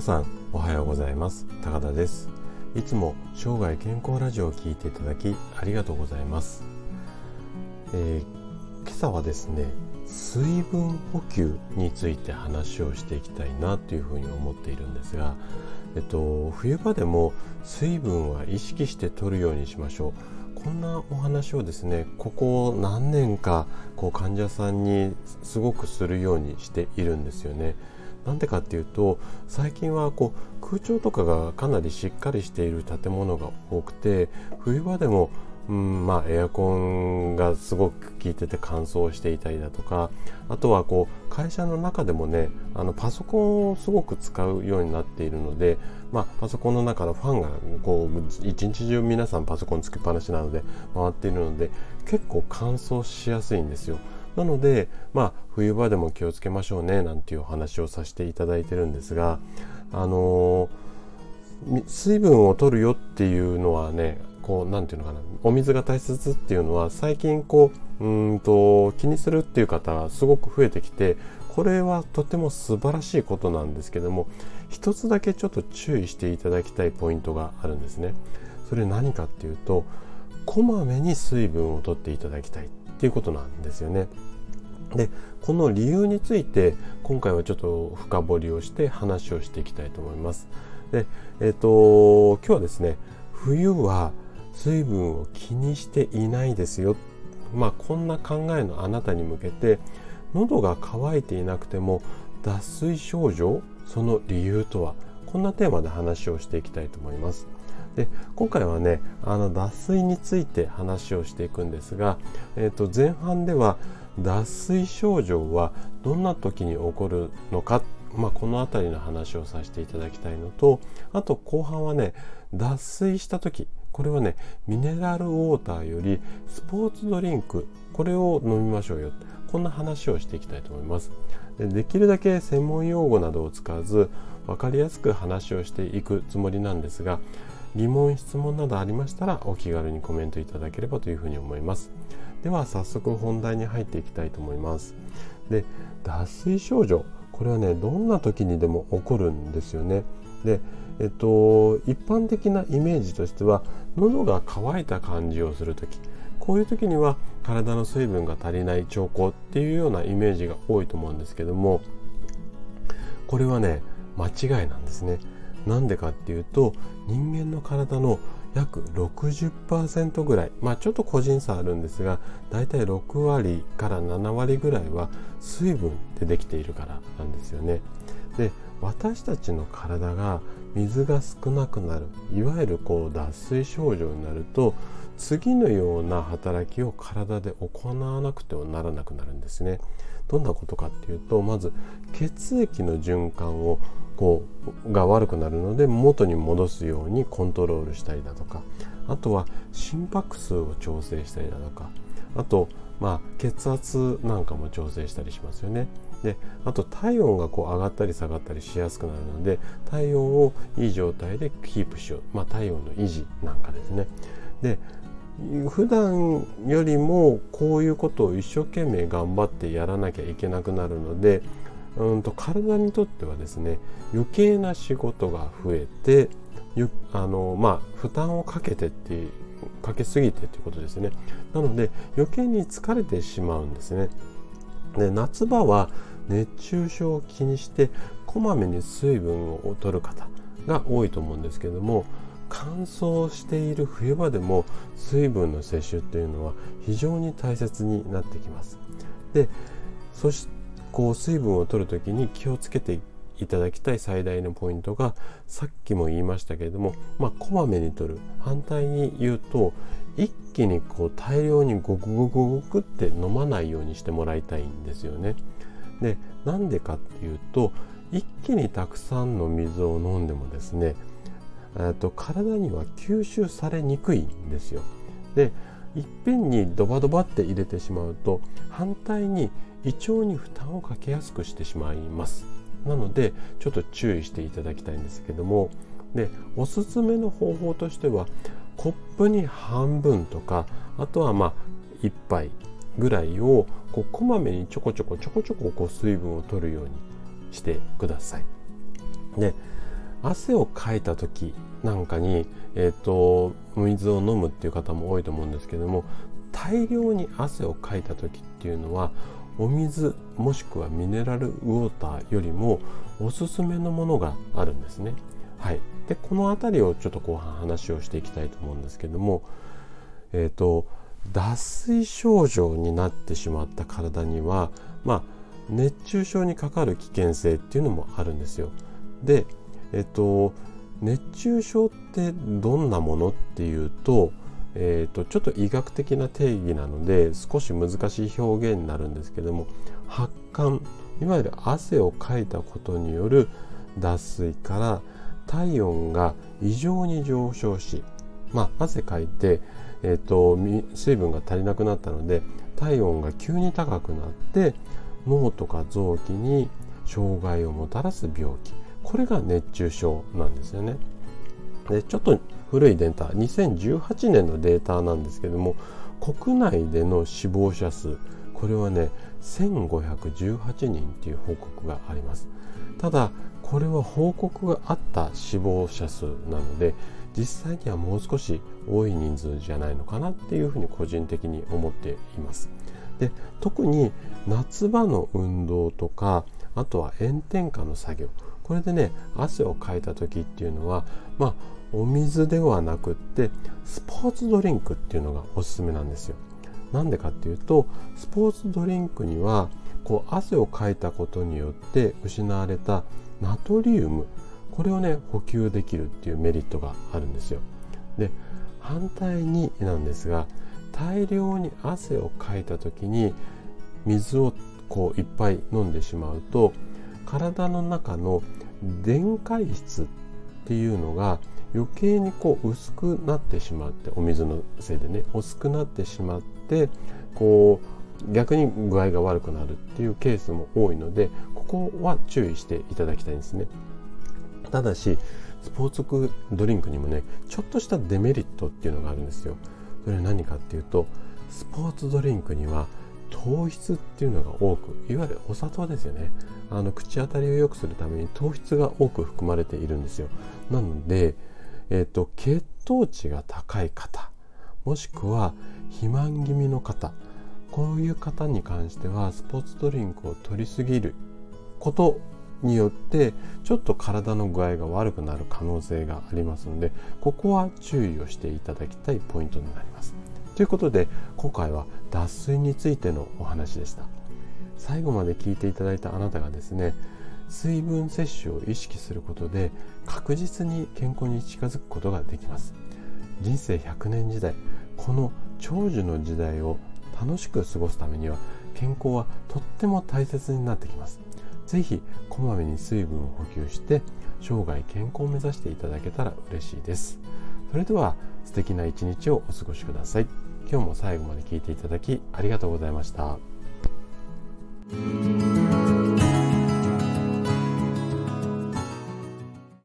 皆さんおはようございます。高田です。いつも生涯健康ラジオを聞いていただきありがとうございます、えー、今朝はですね水分補給について話をしていきたいなというふうに思っているんですがえっと冬場でも水分は意識して取るようにしましょう。こんなお話をですねここ何年かこう患者さんにすごくするようにしているんですよね。なんでかっていうと最近はこう空調とかがかなりしっかりしている建物が多くて冬場でもうんまあ、エアコンがすごく効いてて乾燥していたりだとかあとはこう会社の中でもねあのパソコンをすごく使うようになっているので、まあ、パソコンの中のファンがこう一日中皆さんパソコンつけっぱなしなので回っているので結構乾燥しやすいんですよ。なので、まあ、冬場でも気をつけましょうねなんていうお話をさせていただいてるんですが、あのー、水分を取るよっていうのはねこう何て言うのかなお水が大切っていうのは最近こううんと気にするっていう方がすごく増えてきてこれはとても素晴らしいことなんですけども一つだけちょっと注意していただきたいポイントがあるんですね。それ何かっていうとこまめに水分を取っていただきたいっていうことなんですよね。でこの理由について今回はちょっと深掘りをして話をしていきたいと思います。で、えっ、ー、と今日はですね冬は水分を気にしていないですよ。まあこんな考えのあなたに向けて喉が渇いていなくても脱水症状その理由とはこんなテーマで話をしていきたいと思います。で今回はねあの脱水について話をしていくんですが、えー、と前半では脱水症状はどんな時に起こるのか、まあ、この辺りの話をさせていただきたいのとあと後半はね脱水した時これはねミネラルウォーターよりスポーツドリンクこれを飲みましょうよこんな話をしていきたいと思いますでできるだけ専門用語などを使わず分かりやすく話をしていくつもりなんですが疑問質問などありましたらお気軽にコメントいただければというふうに思います。では早速本題に入っていきたいと思います。で脱水症状これはねどんな時にでも起こるんですよね。でえっと一般的なイメージとしては喉が渇いた感じをする時こういう時には体の水分が足りない兆候っていうようなイメージが多いと思うんですけどもこれはね間違いなんですねなんでかっていうと人間の体の約60%ぐらいまあちょっと個人差あるんですがだいたい6割から7割ぐらいは水分でできているからなんですよね。で私たちの体が水が少なくなるいわゆるこう脱水症状になると次のような働きを体で行わなくてはならなくなるんですね。どんなことかっていうとまず血液の循環をこうが悪くなるので元に戻すようにコントロールしたりだとかあとは心拍数を調整したりだとかあとまあ血圧なんかも調整したりしますよね。であと体温がこう上がったり下がったりしやすくなるので体温をいい状態でキープしよう、まあ、体温の維持なんかですね。で普段よりもこういうことを一生懸命頑張ってやらなきゃいけなくなるのでうんと体にとってはですね余計な仕事が増えてあのまあ負担をかけてっていうかけすぎてということですね。なので余計に疲れてしまうんですね。で夏場は熱中症を気にしてこまめに水分を取る方が多いと思うんですけども乾燥している冬場でも水分の摂取っていうのは非常に大切になってきますでそしこう水分を取る時に気をつけていただきたい最大のポイントがさっきも言いましたけれども、まあ、こまめに取る反対に言うと一気にこう大量にゴクゴクゴクって飲まないようにしてもらいたいんですよね。でなんでかっていうと一気にたくさんの水を飲んでもですねと体には吸収されにくいんですよ。でいっぺんにドバドバって入れてしまうと反対に胃腸に負担をかけやすくしてしまいますなのでちょっと注意していただきたいんですけどもでおすすめの方法としてはコップに半分とかあとはまあ1杯ぐらいをこうこまめにちょこちょこちょこちょここう水分を取るようにしてください。で汗をかいた時なんかに、えーと、水を飲むっていう方も多いと思うんですけども大量に汗をかいた時っていうのはお水もしくはミネラルウォーターよりもおすすめのものがあるんですね。はい、でこの辺りをちょっと後半話をしていきたいと思うんですけども、えーと、脱水症状になってしまった体には、まあ、熱中症にかかる危険性っていうのもあるんですよ。で、えっ、と熱中症ってどんなものっていうと,、えーと、ちょっと医学的な定義なので少し難しい表現になるんですけども発汗いわゆる汗をかいたことによる脱水から体温が異常に上昇し、まあ、汗かいて、えーと、水分が足りなくなったので体温が急に高くなって脳とか臓器に障害をもたらす病気。これが熱中症なんですよね。でちょっと古いデータ2018年のデータなんですけども国内での死亡者数これはね1518人っていう報告がありますただこれは報告があった死亡者数なので実際にはもう少し多い人数じゃないのかなっていうふうに個人的に思っていますで特に夏場の運動とかあとは炎天下の作業これでね汗をかいた時っていうのはまあお水ではなくってスポーツドリンクっていうのがおすすめなんですよ。なんでかっていうとスポーツドリンクにはこう汗をかいたことによって失われたナトリウムこれをね補給できるっていうメリットがあるんですよ。で反対になんですが大量に汗をかいた時に水をこういっぱい飲んでしまうと体の中の電解質っていうのが余計にこう薄くなってしまってお水のせいでね薄くなってしまってこう逆に具合が悪くなるっていうケースも多いのでここは注意していただきたいんですね。ただしスポーツドリンクにもねちょっとしたデメリットっていうのがあるんですよ。それは何かっていうとスポーツドリンクには糖質っていうのが多くいわゆるお砂糖ですよねあの口当たりを良くするために糖質が多く含まれているんですよなので、えーと、血糖値が高い方もしくは肥満気味の方こういう方に関してはスポーツドリンクを取りすぎることによってちょっと体の具合が悪くなる可能性がありますのでここは注意をしていただきたいポイントになります。ということで今回は脱水についてのお話でした。最後まで聞いていただいたあなたがですね水分摂取を意識することで確実に健康に近づくことができます。人生100年時代この長寿の時代を楽しく過ごすためには健康はとっても大切になってきます。是非こまめに水分を補給して生涯健康を目指していただけたら嬉しいです。それでは素敵な一日をお過ごしください。今日も最後まで聞いていただきありがとうございました。